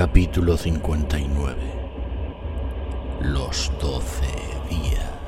Capítulo 59 Los doce días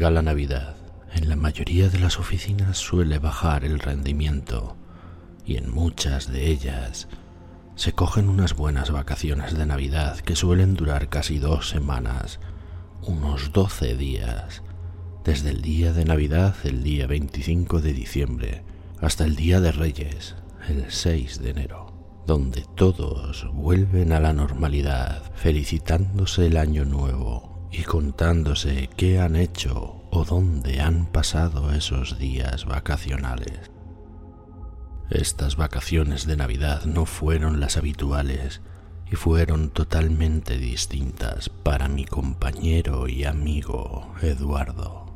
llega la Navidad, en la mayoría de las oficinas suele bajar el rendimiento y en muchas de ellas se cogen unas buenas vacaciones de Navidad que suelen durar casi dos semanas, unos 12 días, desde el día de Navidad, el día 25 de diciembre, hasta el día de Reyes, el 6 de enero, donde todos vuelven a la normalidad, felicitándose el año nuevo y contándose qué han hecho o dónde han pasado esos días vacacionales. Estas vacaciones de Navidad no fueron las habituales y fueron totalmente distintas para mi compañero y amigo Eduardo.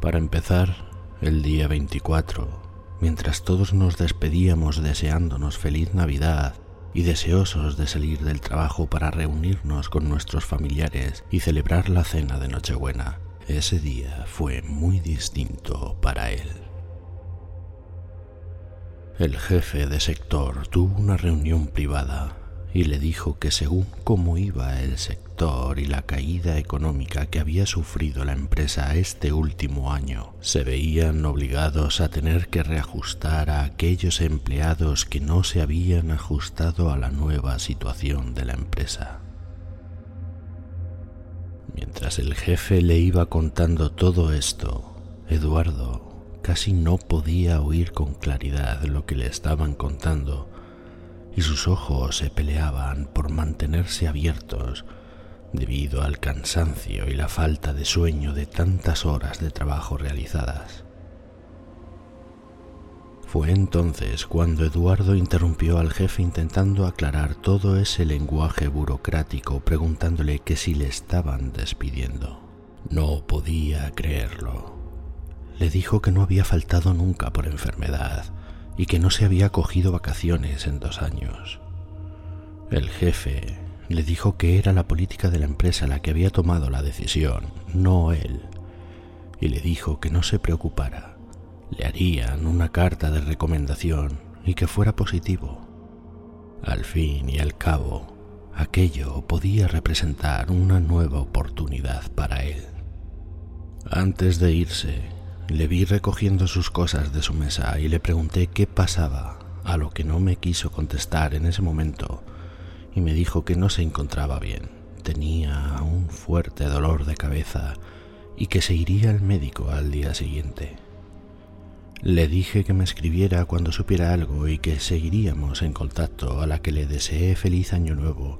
Para empezar, el día 24, mientras todos nos despedíamos deseándonos feliz Navidad y deseosos de salir del trabajo para reunirnos con nuestros familiares y celebrar la cena de Nochebuena, ese día fue muy distinto para él. El jefe de sector tuvo una reunión privada y le dijo que según cómo iba el sector y la caída económica que había sufrido la empresa este último año, se veían obligados a tener que reajustar a aquellos empleados que no se habían ajustado a la nueva situación de la empresa. Mientras el jefe le iba contando todo esto, Eduardo casi no podía oír con claridad lo que le estaban contando y sus ojos se peleaban por mantenerse abiertos debido al cansancio y la falta de sueño de tantas horas de trabajo realizadas. Fue entonces cuando Eduardo interrumpió al jefe intentando aclarar todo ese lenguaje burocrático preguntándole que si le estaban despidiendo. No podía creerlo. Le dijo que no había faltado nunca por enfermedad y que no se había cogido vacaciones en dos años. El jefe le dijo que era la política de la empresa la que había tomado la decisión, no él, y le dijo que no se preocupara, le harían una carta de recomendación y que fuera positivo. Al fin y al cabo, aquello podía representar una nueva oportunidad para él. Antes de irse, Le vi recogiendo sus cosas de su mesa y le pregunté qué pasaba, a lo que no me quiso contestar en ese momento y me dijo que no se encontraba bien. Tenía un fuerte dolor de cabeza y que se iría al médico al día siguiente. Le dije que me escribiera cuando supiera algo y que seguiríamos en contacto a la que le deseé feliz año nuevo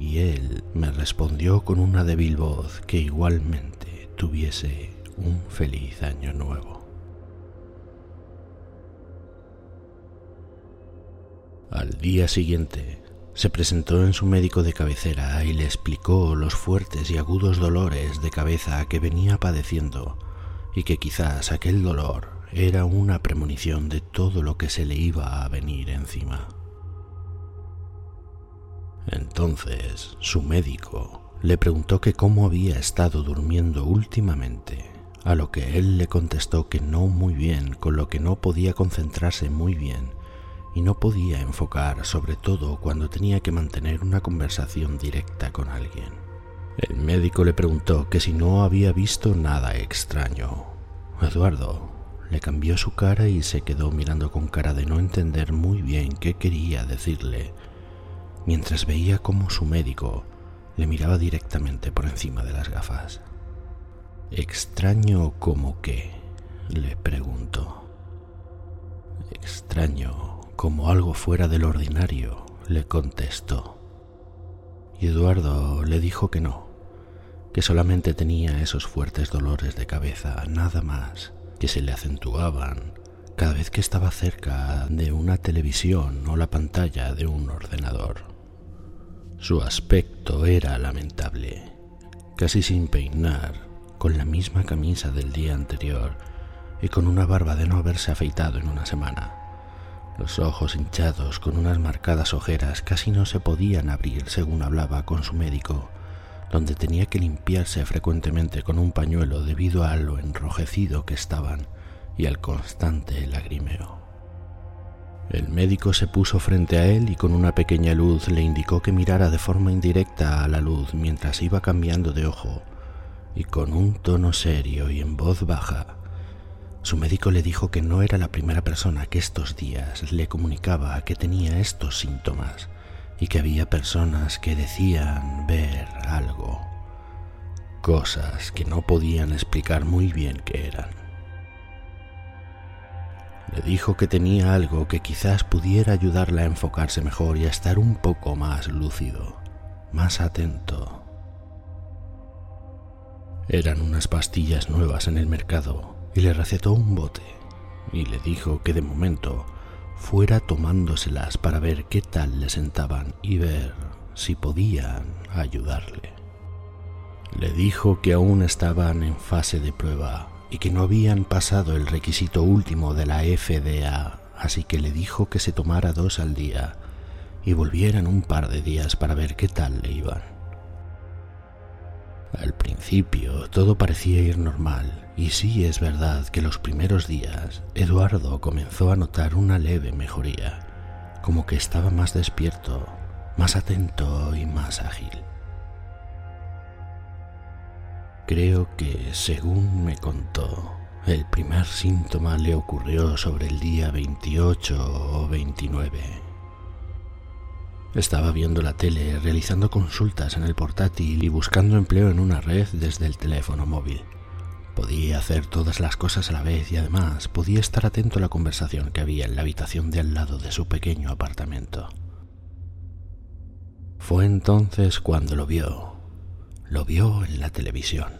y él me respondió con una débil voz que igualmente tuviese un feliz año nuevo. Al día siguiente se presentó en su médico de cabecera y le explicó los fuertes y agudos dolores de cabeza que venía padeciendo y que quizás aquel dolor era una premonición de todo lo que se le iba a venir encima. Entonces su médico le preguntó que cómo había estado durmiendo últimamente a lo que él le contestó que no muy bien, con lo que no podía concentrarse muy bien y no podía enfocar, sobre todo cuando tenía que mantener una conversación directa con alguien. El médico le preguntó que si no había visto nada extraño. Eduardo le cambió su cara y se quedó mirando con cara de no entender muy bien qué quería decirle, mientras veía cómo su médico le miraba directamente por encima de las gafas. ¿Extraño como qué? le preguntó. Extraño como algo fuera del ordinario, le contestó. Y Eduardo le dijo que no, que solamente tenía esos fuertes dolores de cabeza, nada más, que se le acentuaban cada vez que estaba cerca de una televisión o la pantalla de un ordenador. Su aspecto era lamentable, casi sin peinar, con la misma camisa del día anterior y con una barba de no haberse afeitado en una semana. Los ojos hinchados con unas marcadas ojeras casi no se podían abrir según hablaba con su médico, donde tenía que limpiarse frecuentemente con un pañuelo debido a lo enrojecido que estaban y al constante lagrimeo. El médico se puso frente a él y con una pequeña luz le indicó que mirara de forma indirecta a la luz mientras iba cambiando de ojo y con un tono serio y en voz baja, su médico le dijo que no era la primera persona que estos días le comunicaba que tenía estos síntomas y que había personas que decían ver algo, cosas que no podían explicar muy bien qué eran. Le dijo que tenía algo que quizás pudiera ayudarla a enfocarse mejor y a estar un poco más lúcido, más atento eran unas pastillas nuevas en el mercado y le recetó un bote y le dijo que de momento fuera tomándoselas para ver qué tal le sentaban y ver si podían ayudarle. Le dijo que aún estaban en fase de prueba y que no habían pasado el requisito último de la FDA, así que le dijo que se tomara dos al día y volvieran un par de días para ver qué tal le iban. Al principio todo parecía ir normal, y sí es verdad que los primeros días Eduardo comenzó a notar una leve mejoría, como que estaba más despierto, más atento y más ágil. Creo que, según me contó, el primer síntoma le ocurrió sobre el día 28 o 29 estaba viendo la tele, realizando consultas en el portátil y buscando empleo en una red desde el teléfono móvil. Podía hacer todas las cosas a la vez y además podía estar atento a la conversación que había en la habitación de al lado de su pequeño apartamento. Fue entonces cuando lo vio. Lo vio en la televisión.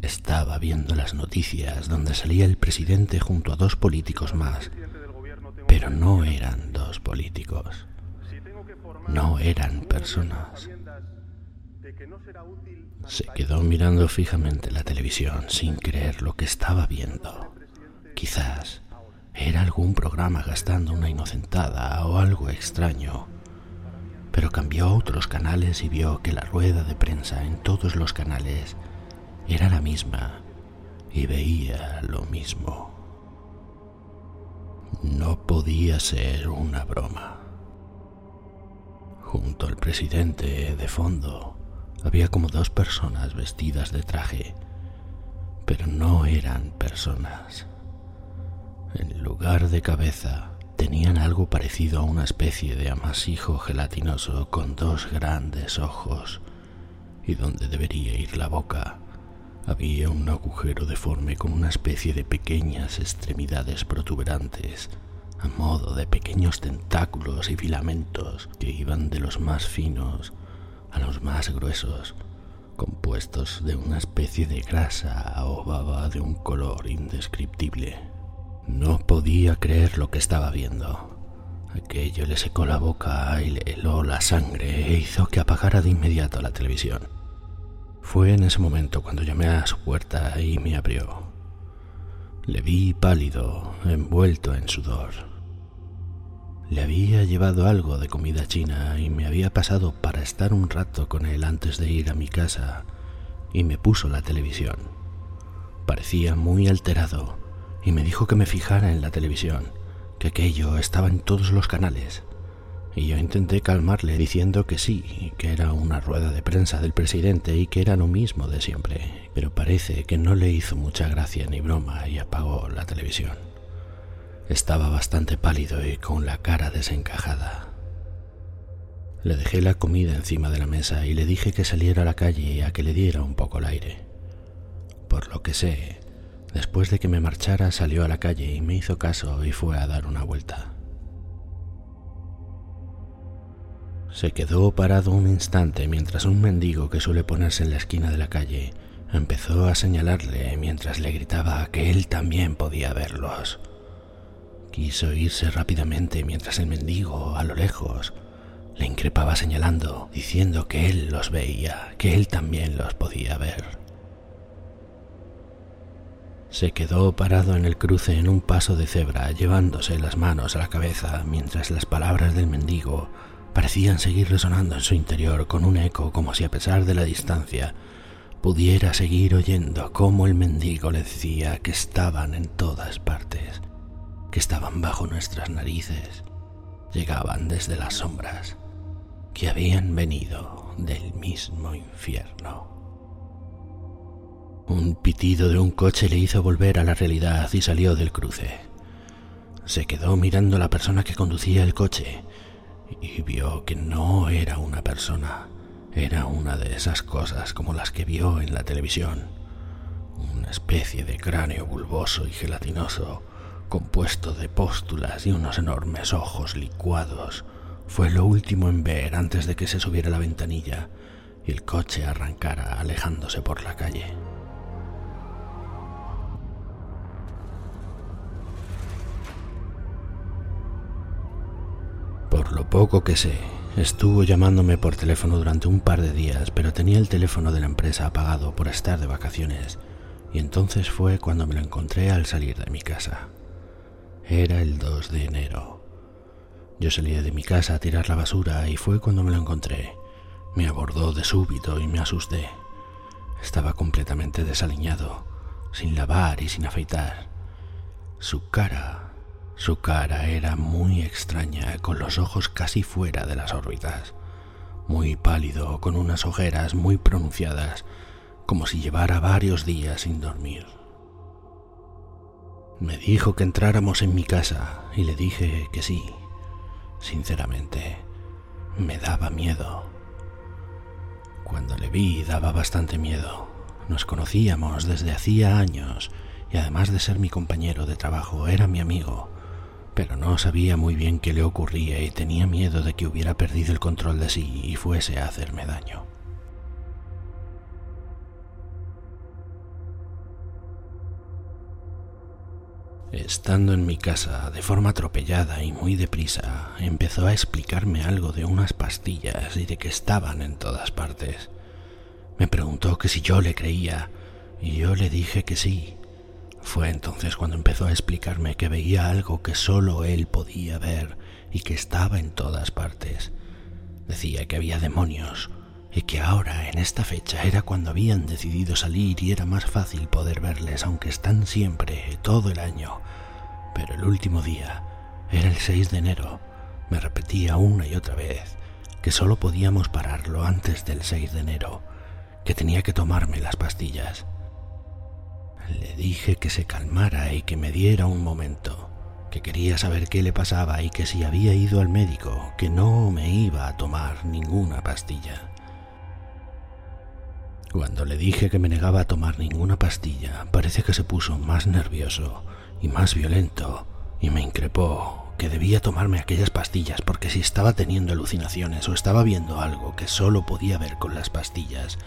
Estaba viendo las noticias donde salía el presidente junto a dos políticos más, pero no eran dos políticos no eran personas. Se quedó mirando fijamente la televisión sin creer lo que estaba viendo. Quizás era algún programa gastando una inocentada o algo extraño. Pero cambió a otros canales y vio que la rueda de prensa en todos los canales era la misma y veía lo mismo. No podía ser una broma. Junto al presidente, de fondo, había como dos personas vestidas de traje, pero no eran personas. En lugar de cabeza, tenían algo parecido a una especie de amasijo gelatinoso con dos grandes ojos, y donde debería ir la boca había un agujero deforme con una especie de pequeñas extremidades protuberantes, a modo de pequeños tentáculos y filamentos que iban de los más finos a los más gruesos, compuestos de una especie de grasa o baba de un color indescriptible. No podía creer lo que estaba viendo. Aquello le secó la boca y le heló la sangre e hizo que apagara de inmediato la televisión. Fue en ese momento cuando llamé a su puerta y me abrió. Le vi pálido, envuelto en sudor. Le había llevado algo de comida china y me había pasado para estar un rato con él antes de ir a mi casa y me puso la televisión. Parecía muy alterado y me dijo que me fijara en la televisión, que aquello estaba en todos los canales y yo intenté calmarle diciendo que sí, que era una rueda de prensa del presidente y que era lo mismo de siempre, pero parece que no le hizo mucha gracia ni broma y apagó la televisión. Estaba bastante pálido y con la cara desencajada. Le dejé la comida encima de la mesa y le dije que saliera a la calle a que le diera un poco el aire. Por lo que sé, después de que me marchara salió a la calle y me hizo caso y fue a dar una vuelta. Se quedó parado un instante mientras un mendigo que suele ponerse en la esquina de la calle empezó a señalarle mientras le gritaba que él también podía verlos. Quiso irse rápidamente mientras el mendigo, a lo lejos, le increpaba señalando, diciendo que él los veía, que él también los podía ver. Se quedó parado en el cruce en un paso de cebra, llevándose las manos a la cabeza mientras las palabras del mendigo parecían seguir resonando en su interior con un eco como si a pesar de la distancia pudiera seguir oyendo cómo el mendigo le decía que estaban en todas partes, que estaban bajo nuestras narices, llegaban desde las sombras, que habían venido del mismo infierno. Un pitido de un coche le hizo volver a la realidad y salió del cruce. Se quedó mirando a la persona que conducía el coche y vio que no era una persona, era una de esas cosas como las que vio en la televisión, una especie de cráneo bulboso y gelatinoso, compuesto de póstulas y unos enormes ojos licuados. Fue lo último en ver antes de que se subiera la ventanilla y el coche arrancara alejándose por la calle. Por lo poco que sé, estuvo llamándome por teléfono durante un par de días, pero tenía el teléfono de la empresa apagado por estar de vacaciones, y entonces fue cuando me lo encontré al salir de mi casa. Era el 2 de enero. Yo salía de mi casa a tirar la basura y fue cuando me lo encontré. Me abordó de súbito y me asusté. Estaba completamente desaliñado, sin lavar y sin afeitar. Su cara su cara era muy extraña, con los ojos casi fuera de las órbitas, muy pálido, con unas ojeras muy pronunciadas, como si llevara varios días sin dormir. Me dijo que entráramos en mi casa y le dije que sí. Sinceramente, me daba miedo. Cuando le vi daba bastante miedo. Nos conocíamos desde hacía años y además de ser mi compañero de trabajo, era mi amigo pero no sabía muy bien qué le ocurría y tenía miedo de que hubiera perdido el control de sí y fuese a hacerme daño. Estando en mi casa, de forma atropellada y muy deprisa, empezó a explicarme algo de unas pastillas y de que estaban en todas partes. Me preguntó que si yo le creía, y yo le dije que sí, fue entonces cuando empezó a explicarme que veía algo que solo él podía ver y que estaba en todas partes. Decía que había demonios y que ahora, en esta fecha, era cuando habían decidido salir y era más fácil poder verles, aunque están siempre, todo el año. Pero el último día, era el 6 de enero, me repetía una y otra vez que solo podíamos pararlo antes del 6 de enero, que tenía que tomarme las pastillas. Le dije que se calmara y que me diera un momento, que quería saber qué le pasaba y que si había ido al médico, que no me iba a tomar ninguna pastilla. Cuando le dije que me negaba a tomar ninguna pastilla, parece que se puso más nervioso y más violento y me increpó que debía tomarme aquellas pastillas porque si estaba teniendo alucinaciones o estaba viendo algo que solo podía ver con las pastillas,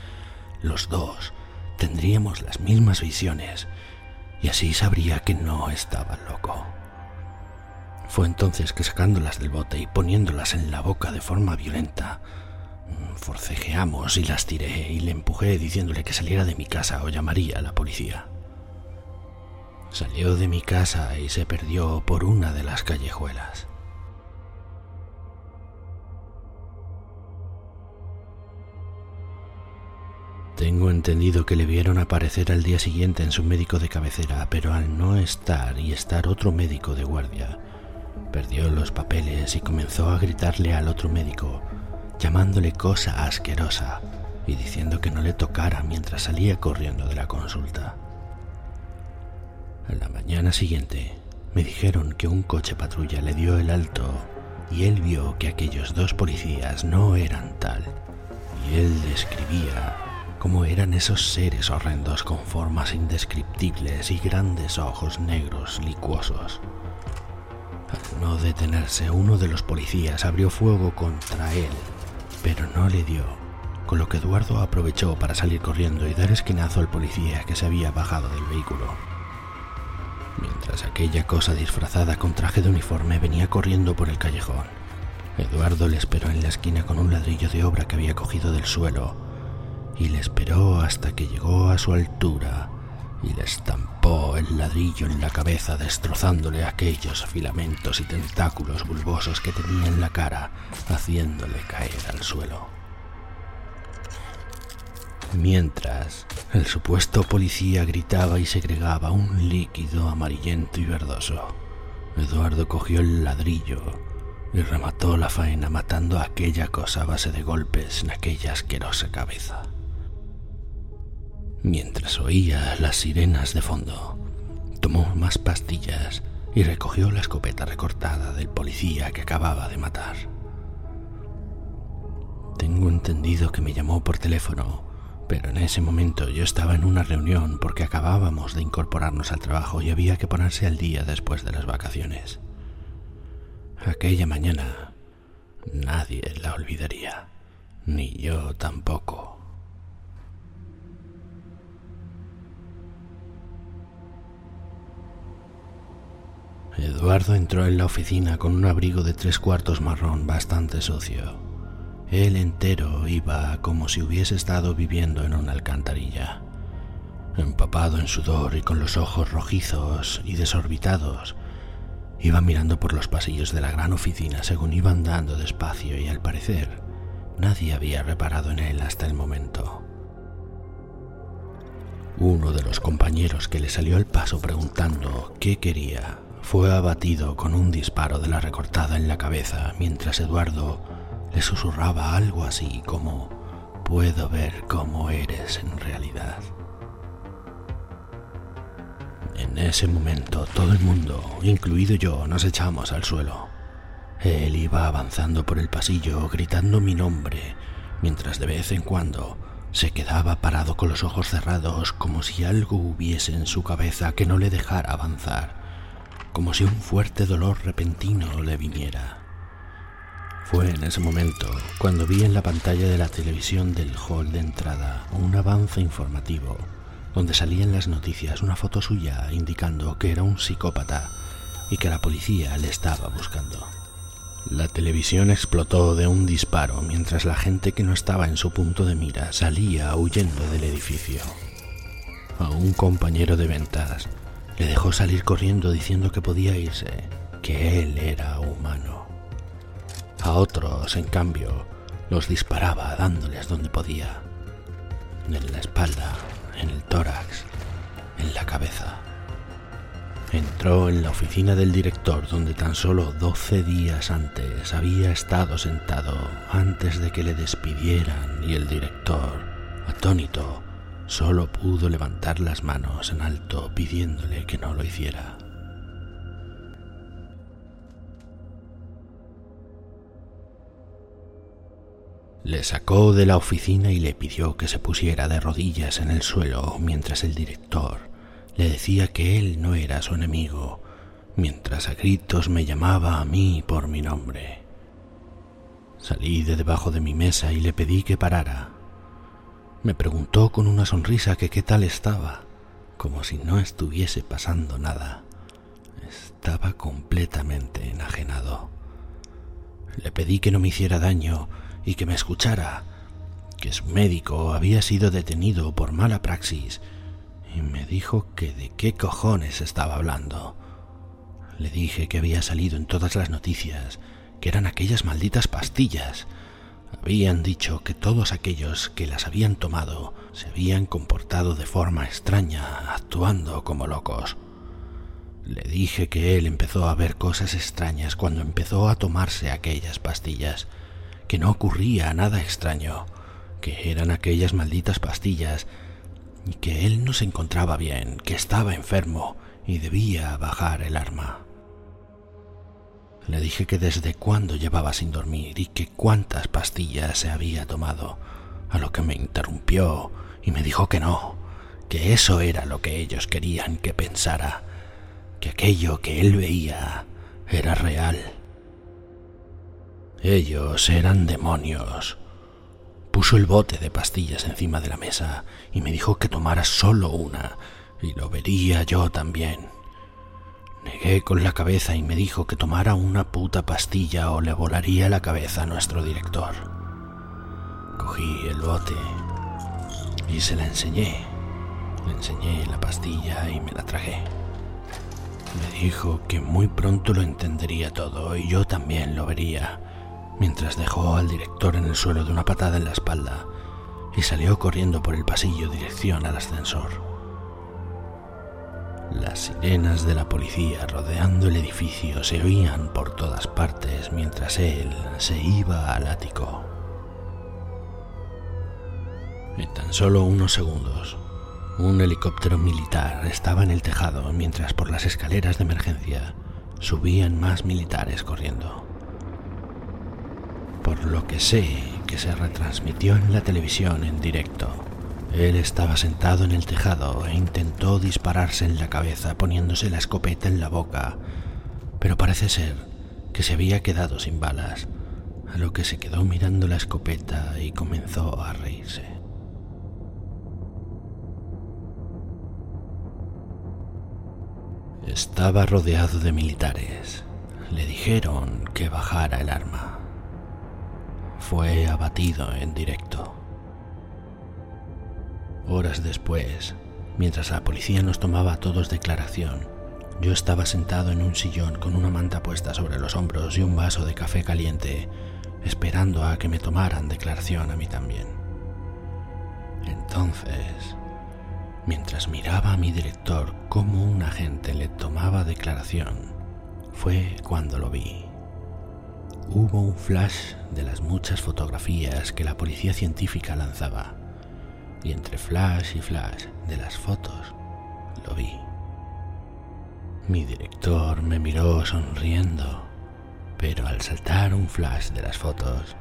los dos tendríamos las mismas visiones y así sabría que no estaba loco. Fue entonces que sacándolas del bote y poniéndolas en la boca de forma violenta, forcejeamos y las tiré y le empujé diciéndole que saliera de mi casa o llamaría a la policía. Salió de mi casa y se perdió por una de las callejuelas. Tengo entendido que le vieron aparecer al día siguiente en su médico de cabecera, pero al no estar y estar otro médico de guardia, perdió los papeles y comenzó a gritarle al otro médico, llamándole cosa asquerosa y diciendo que no le tocara mientras salía corriendo de la consulta. A la mañana siguiente me dijeron que un coche patrulla le dio el alto y él vio que aquellos dos policías no eran tal. Y él describía cómo eran esos seres horrendos con formas indescriptibles y grandes ojos negros licuosos. Al no detenerse, uno de los policías abrió fuego contra él, pero no le dio, con lo que Eduardo aprovechó para salir corriendo y dar esquinazo al policía que se había bajado del vehículo. Mientras aquella cosa disfrazada con traje de uniforme venía corriendo por el callejón, Eduardo le esperó en la esquina con un ladrillo de obra que había cogido del suelo y le esperó hasta que llegó a su altura y le estampó el ladrillo en la cabeza destrozándole aquellos filamentos y tentáculos bulbosos que tenía en la cara, haciéndole caer al suelo. Mientras, el supuesto policía gritaba y segregaba un líquido amarillento y verdoso, Eduardo cogió el ladrillo y remató la faena matando a aquella cosa a base de golpes en aquella asquerosa cabeza. Mientras oía las sirenas de fondo, tomó más pastillas y recogió la escopeta recortada del policía que acababa de matar. Tengo entendido que me llamó por teléfono, pero en ese momento yo estaba en una reunión porque acabábamos de incorporarnos al trabajo y había que ponerse al día después de las vacaciones. Aquella mañana nadie la olvidaría, ni yo tampoco. Eduardo entró en la oficina con un abrigo de tres cuartos marrón bastante sucio. Él entero iba como si hubiese estado viviendo en una alcantarilla. Empapado en sudor y con los ojos rojizos y desorbitados, iba mirando por los pasillos de la gran oficina según iba andando despacio y al parecer nadie había reparado en él hasta el momento. Uno de los compañeros que le salió al paso preguntando qué quería fue abatido con un disparo de la recortada en la cabeza mientras Eduardo le susurraba algo así como puedo ver cómo eres en realidad. En ese momento todo el mundo, incluido yo, nos echamos al suelo. Él iba avanzando por el pasillo gritando mi nombre, mientras de vez en cuando se quedaba parado con los ojos cerrados como si algo hubiese en su cabeza que no le dejara avanzar como si un fuerte dolor repentino le viniera. Fue en ese momento cuando vi en la pantalla de la televisión del hall de entrada un avance informativo donde salían las noticias una foto suya indicando que era un psicópata y que la policía le estaba buscando. La televisión explotó de un disparo mientras la gente que no estaba en su punto de mira salía huyendo del edificio. A un compañero de ventas le dejó salir corriendo diciendo que podía irse, que él era humano. A otros, en cambio, los disparaba dándoles donde podía. En la espalda, en el tórax, en la cabeza. Entró en la oficina del director donde tan solo doce días antes había estado sentado antes de que le despidieran y el director, atónito, solo pudo levantar las manos en alto pidiéndole que no lo hiciera. Le sacó de la oficina y le pidió que se pusiera de rodillas en el suelo mientras el director le decía que él no era su enemigo, mientras a gritos me llamaba a mí por mi nombre. Salí de debajo de mi mesa y le pedí que parara. Me preguntó con una sonrisa que qué tal estaba, como si no estuviese pasando nada. Estaba completamente enajenado. Le pedí que no me hiciera daño y que me escuchara, que su médico había sido detenido por mala praxis y me dijo que de qué cojones estaba hablando. Le dije que había salido en todas las noticias, que eran aquellas malditas pastillas. Habían dicho que todos aquellos que las habían tomado se habían comportado de forma extraña, actuando como locos. Le dije que él empezó a ver cosas extrañas cuando empezó a tomarse aquellas pastillas que no ocurría nada extraño, que eran aquellas malditas pastillas, y que él no se encontraba bien, que estaba enfermo y debía bajar el arma. Le dije que desde cuándo llevaba sin dormir y que cuántas pastillas se había tomado, a lo que me interrumpió y me dijo que no, que eso era lo que ellos querían que pensara, que aquello que él veía era real ellos eran demonios. Puso el bote de pastillas encima de la mesa y me dijo que tomara solo una, y lo vería yo también. Negué con la cabeza y me dijo que tomara una puta pastilla o le volaría la cabeza a nuestro director. Cogí el bote y se la enseñé. Le enseñé la pastilla y me la tragué. Me dijo que muy pronto lo entendería todo y yo también lo vería mientras dejó al director en el suelo de una patada en la espalda y salió corriendo por el pasillo dirección al ascensor. Las sirenas de la policía rodeando el edificio se oían por todas partes mientras él se iba al ático. En tan solo unos segundos, un helicóptero militar estaba en el tejado mientras por las escaleras de emergencia subían más militares corriendo por lo que sé que se retransmitió en la televisión en directo. Él estaba sentado en el tejado e intentó dispararse en la cabeza poniéndose la escopeta en la boca, pero parece ser que se había quedado sin balas, a lo que se quedó mirando la escopeta y comenzó a reírse. Estaba rodeado de militares. Le dijeron que bajara el arma fue abatido en directo. Horas después, mientras la policía nos tomaba a todos declaración, yo estaba sentado en un sillón con una manta puesta sobre los hombros y un vaso de café caliente, esperando a que me tomaran declaración a mí también. Entonces, mientras miraba a mi director cómo un agente le tomaba declaración, fue cuando lo vi. Hubo un flash de las muchas fotografías que la policía científica lanzaba, y entre flash y flash de las fotos lo vi. Mi director me miró sonriendo, pero al saltar un flash de las fotos,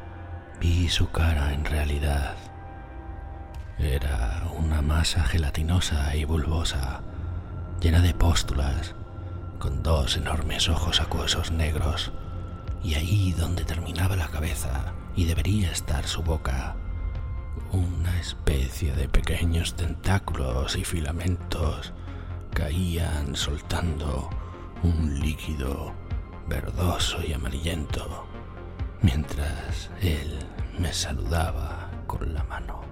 vi su cara en realidad. Era una masa gelatinosa y bulbosa, llena de póstulas, con dos enormes ojos acuosos negros y ahí donde terminaba la cabeza y debería estar su boca, una especie de pequeños tentáculos y filamentos caían soltando un líquido verdoso y amarillento, mientras él me saludaba con la mano.